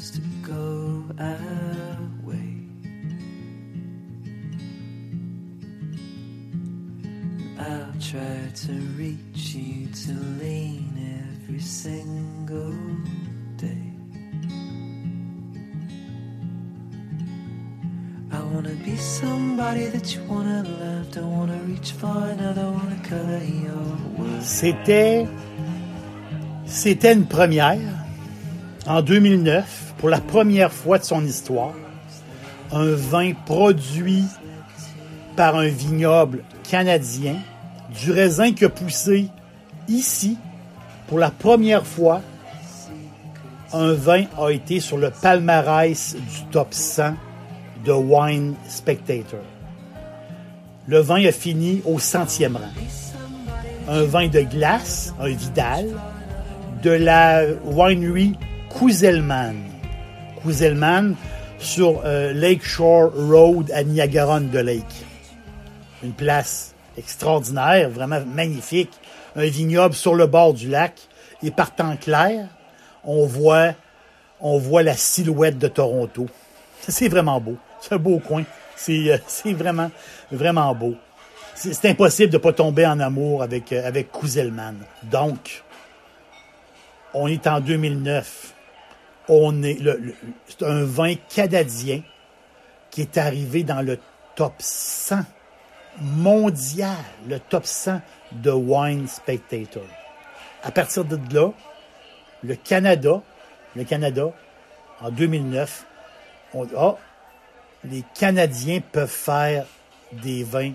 To go our way. I'll try to reach you to lean every single day. I wanna be somebody that you wanna love. Don't wanna reach for another, wanna color your world. C'était c'était une première en 2009 pour la première fois de son histoire. Un vin produit par un vignoble canadien, du raisin qui a poussé ici pour la première fois. Un vin a été sur le palmarès du top 100 de Wine Spectator. Le vin a fini au centième rang. Un vin de glace, un Vidal, de la winery Kouzelman. Kouzelman sur euh, Lakeshore Road à Niagara-on-the-Lake. Une place extraordinaire, vraiment magnifique. Un vignoble sur le bord du lac. Et par temps clair, on voit, la silhouette de Toronto. C'est vraiment beau. C'est un beau coin. C'est, euh, vraiment, vraiment beau. C'est, impossible de ne pas tomber en amour avec, euh, avec Kouzelman. Donc, on est en 2009. C'est un vin canadien qui est arrivé dans le top 100 mondial, le top 100 de Wine Spectator. À partir de là, le Canada, le Canada, en 2009, on dit, ah, les Canadiens peuvent faire des vins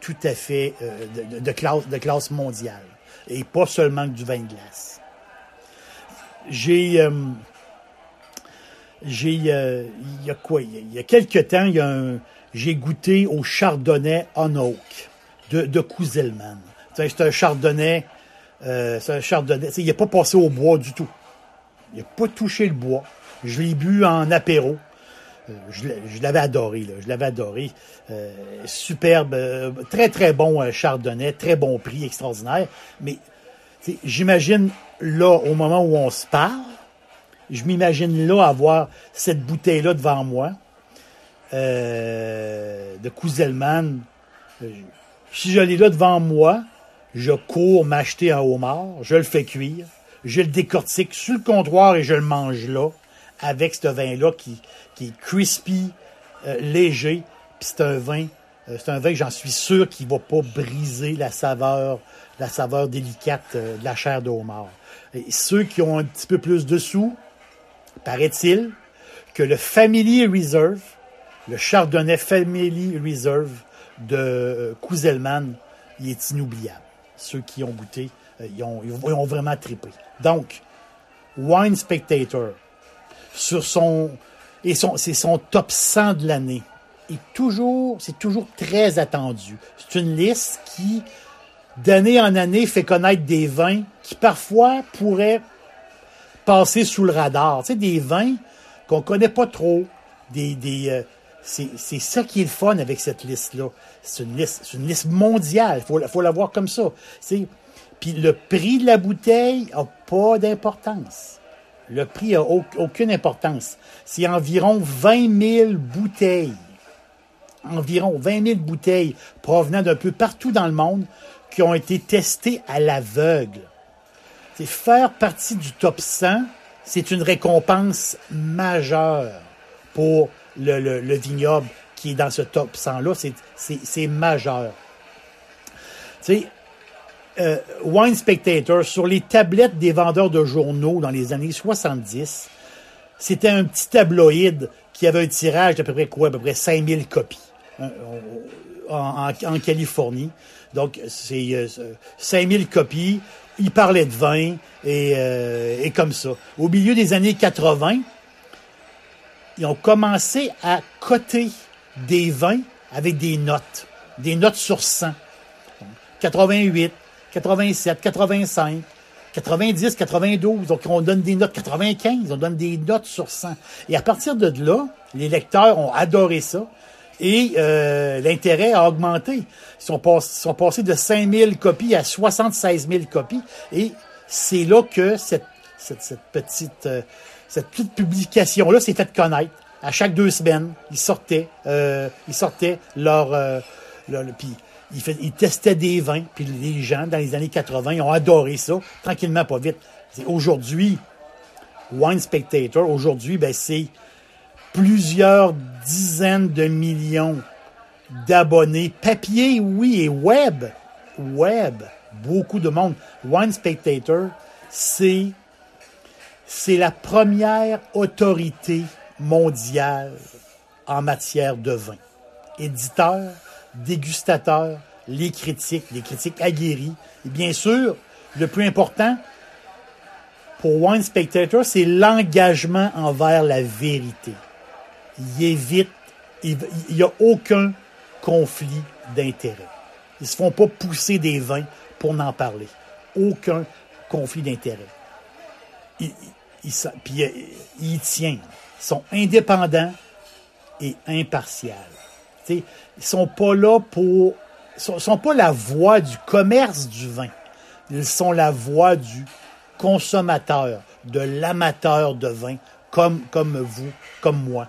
tout à fait euh, de classe, de classe mondiale et pas seulement du vin de glace. J'ai, euh, j'ai, euh, il y a quoi, il y a- quelques temps, j'ai goûté au Chardonnay on Oak de, de sais, C'est un Chardonnay, euh, c'est un Chardonnay, il n'a pas passé au bois du tout. Il n'a pas touché le bois. Je l'ai bu en apéro. Euh, Je l'avais adoré, là. Je l'avais adoré. Superbe, très très bon chardonnay, très bon prix, extraordinaire. Mais j'imagine là, au moment où on se parle, je m'imagine là avoir cette bouteille-là devant moi euh, de Kouzelman. Euh, Si je l'ai là devant moi, je cours m'acheter un homard, je le fais cuire, je le décortique sur le comptoir et je le mange là, avec ce vin-là qui, qui est crispy, euh, léger, puis c'est un vin, c'est un vin j'en suis sûr qui va pas briser la saveur, la saveur délicate de la chair de homard. Et ceux qui ont un petit peu plus de sous, paraît-il que le Family Reserve, le Chardonnay Family Reserve de euh, Kouzelman, il est inoubliable. Ceux qui ont goûté, euh, ils, ont, vraiment trippé. Donc, Wine Spectator, sur son, et c'est son top 100 de l'année. Et toujours, c'est toujours très attendu. C'est une liste qui, d'année en année, fait connaître des vins qui parfois pourraient passer sous le radar. Tu sais, des vins qu'on connaît pas trop. Euh, c'est, ça qui est le fun avec cette liste-là. C'est une liste, mondiale. Il faut, faut la voir comme ça. Puis le prix de la bouteille a pas d'importance. Le prix a au- aucune importance. C'est environ 20 000 bouteilles. Environ 20 000 bouteilles provenant d'un peu partout dans le monde qui ont été testées à l'aveugle. C'est faire partie du top 100, c'est une récompense majeure pour le, le- le vignoble qui est dans ce top 100-là. C'est- majeur. Tu euh, Wine Spectator, sur les tablettes des vendeurs de journaux dans les années 70, c'était un petit tabloïd qui avait un tirage d'à peu près quoi? À peu près 5000 copies hein, en Californie. Donc, c'est euh, 5000 copies. Il parlait de vin et, euh, et comme ça. Au milieu des années 80, ils ont commencé à coter des vins avec des notes, des notes sur 100. 88, 87, 85, 90, 92. Donc, on donne des notes 95, on donne des notes sur 100. Et à partir de là, les lecteurs ont adoré ça. Et euh, l'intérêt a augmenté. Ils sont, passés de 5000 copies à 76 000 copies. Et c'est là que cette, petite, euh, cette petite publication-là s'est faite connaître. À chaque deux semaines, ils sortaient, euh, ils sortaient leur, puis ils, testaient des vins, puis les gens dans les années 80 ils ont adoré ça, tranquillement, pas vite. Aujourd'hui, Wine Spectator, aujourd'hui, ben c'est plusieurs dizaines de millions d'abonnés, papier, oui, et web, web, beaucoup de monde. Wine Spectator, c'est c'est la première autorité mondiale en matière de vin. Éditeur, dégustateur, les critiques, les critiques aguerris. Et bien sûr, le plus important pour Wine Spectator, c'est l'engagement envers la vérité. Il évite, il n'y a aucun conflit d'intérêt. Ils ne se font pas pousser des vins pour n'en parler. Aucun conflit d'intérêt. Il, il, puis il, tient. Ils sont indépendants et impartials. T'sais, ils sont pas là pour, sont, sont pas la voix du commerce du vin. Ils sont la voix du consommateur, de l'amateur de vin, comme, comme vous, comme moi.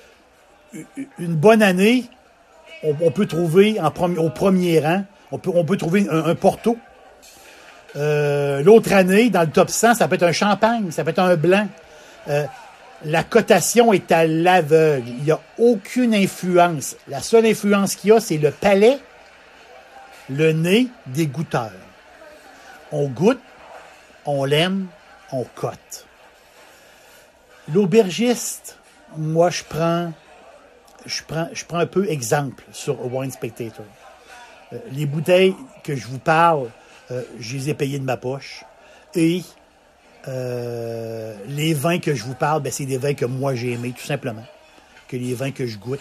une bonne année, on, peut trouver en au premier rang, on peut, trouver un, un Porto. Euh, L'autre année, dans le top 100, ça peut être un champagne, ça peut être un blanc. Euh, la cotation est à l'aveugle. Il n'y a aucune influence. La seule influence qu'il y a, c'est le palais, le nez des goûteurs. On goûte, on l'aime, on cote. L'aubergiste, moi, je prends, je prends, un peu exemple sur Wine Spectator. Euh, les bouteilles que je vous parle, euh, je les ai payées de ma poche. Et euh, les vins que je vous parle, ben, c'est des vins que moi j'ai aimés, tout simplement. Que les vins que je goûte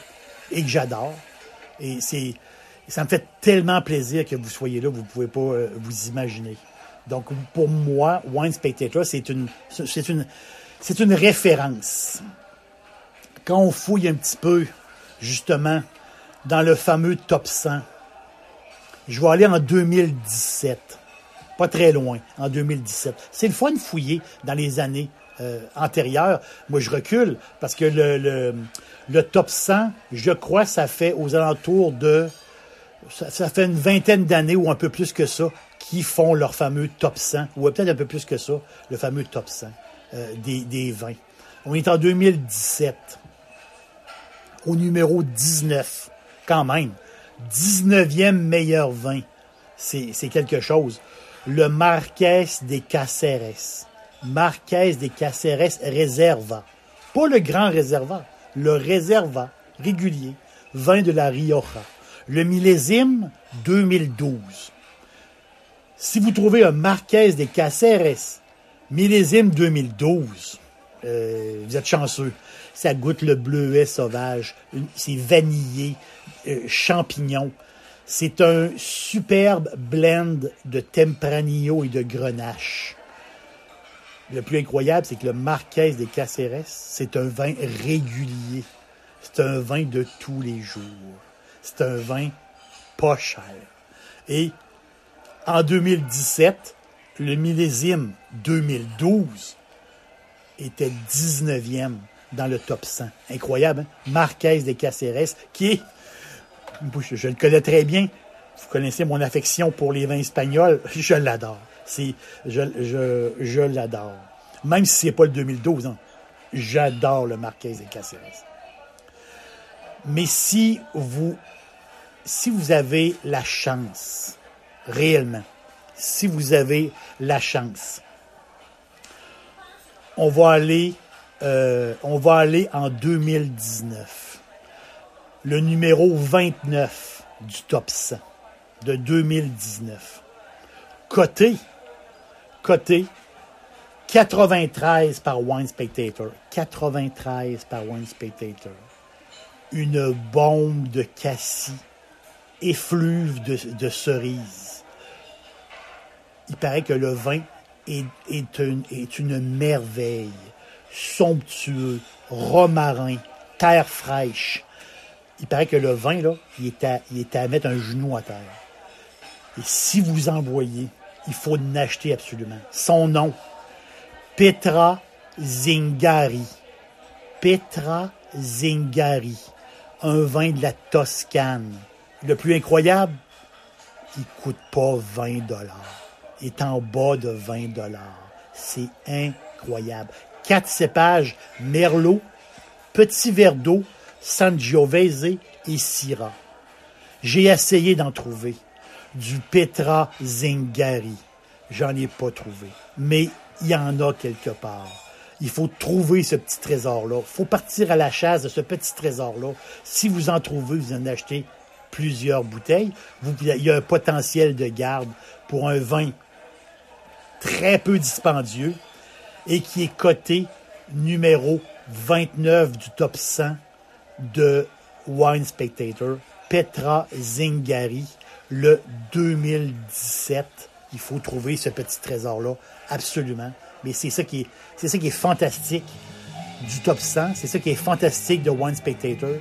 et que j'adore. Et ça me fait tellement plaisir que vous soyez là, vous ne pouvez pas vous imaginer. Donc, pour moi, Wine Spectator, c'est une, c'est une, c'est une référence. Quand on fouille un petit peu, justement, dans le fameux top 100, je vais aller en 2017 pas très loin, en 2017. C'est le fun de fouiller dans les années euh, antérieures. Moi, je recule parce que le, le, top 100, je crois, ça fait aux alentours de... Ça, ça fait une vingtaine d'années ou un peu plus que ça qui font leur fameux top 100, ou peut-être un peu plus que ça, le fameux top 100 euh, des, des vins. On est en 2017, au numéro 19, quand même. 19e meilleur vin. C'est quelque chose le Marquès des Caceres. Marquès des Caceres Reserva. Pas le grand réserva, le réserva régulier, vin de la Rioja. Le millésime 2012. Si vous trouvez un Marquès des Caceres, millésime 2012, euh, vous êtes chanceux. Ça goûte le bleuet sauvage, c'est vanillé, euh, champignon. C'est un superbe blend de Tempranillo et de Grenache. Le plus incroyable, c'est que le Marquès des Caceres, c'est un vin régulier. C'est un vin de tous les jours. C'est un vin pas cher. Et en 2017, le millésime 2012 était 19e dans le top 100. Incroyable, hein? Marquès des Caceres, qui je, le connais très bien. Vous connaissez mon affection pour les vins espagnols. Je l'adore. C'est, je, l'adore. Même si c'est pas le 2012, hein. j'adore le Marquez et Caceres. Mais si vous, si vous avez la chance, réellement, si vous avez la chance, on va aller, euh, on va aller en 2019. Le numéro 29 du top 100 de 2019. Côté, côté 93 par Wine Spectator. 93 par Wine Spectator. Une bombe de cassis, effluve de, de cerises. Il paraît que le vin est, une, merveille. Somptueux, romarin, terre fraîche. Il paraît que le vin, là, il est à, il est mettre un genou à terre. Et si vous en voyez, il faut l'acheter absolument. Son nom, Petra Zingari. Petra Zingari. Un vin de la Toscane. Le plus incroyable, il coûte pas 20 dollars. Est en bas de 20 dollars. C'est incroyable. Quatre cépages, Merlot, Petit verre d'eau, Sangiovese et Syrah. J'ai essayé d'en trouver. Du Petra Zingari. J'en ai pas trouvé. Mais il y en a quelque part. Il faut trouver ce petit trésor-là. Il faut partir à la chasse de ce petit trésor-là. Si vous en trouvez, vous en achetez plusieurs bouteilles. Il y a un potentiel de garde pour un vin très peu dispendieux et qui est coté numéro 29 du top 100 de Wine Spectator, Petra Zingari, le 2017. Il faut trouver ce petit trésor-là, absolument. Mais c'est ça qui est, fantastique du top 100. C'est ça qui est fantastique de Wine Spectator.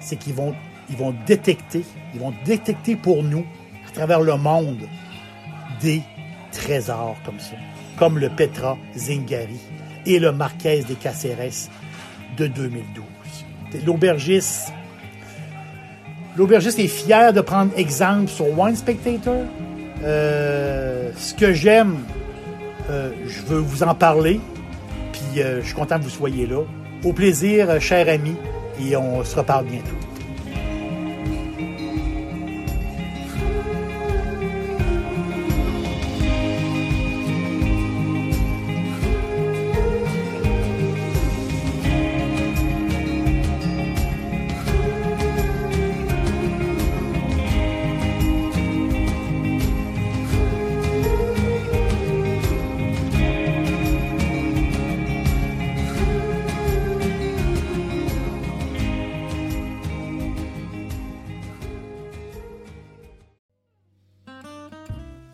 C'est qu'ils vont, vont détecter, ils vont détecter pour nous, à travers le monde, des trésors comme ça. Comme le Petra Zingari et le Marquez des Caceres de 2012. L'aubergiste, l'aubergiste est fier de prendre exemple sur Wine Spectator. Euh, ce que j'aime, euh, je veux vous en parler. Puis euh, je suis content que vous soyez là. Au plaisir, euh, cher ami, et on se reparle bientôt.